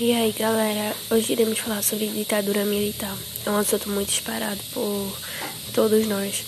E aí, galera, hoje iremos falar sobre ditadura militar. É um assunto muito disparado por todos nós.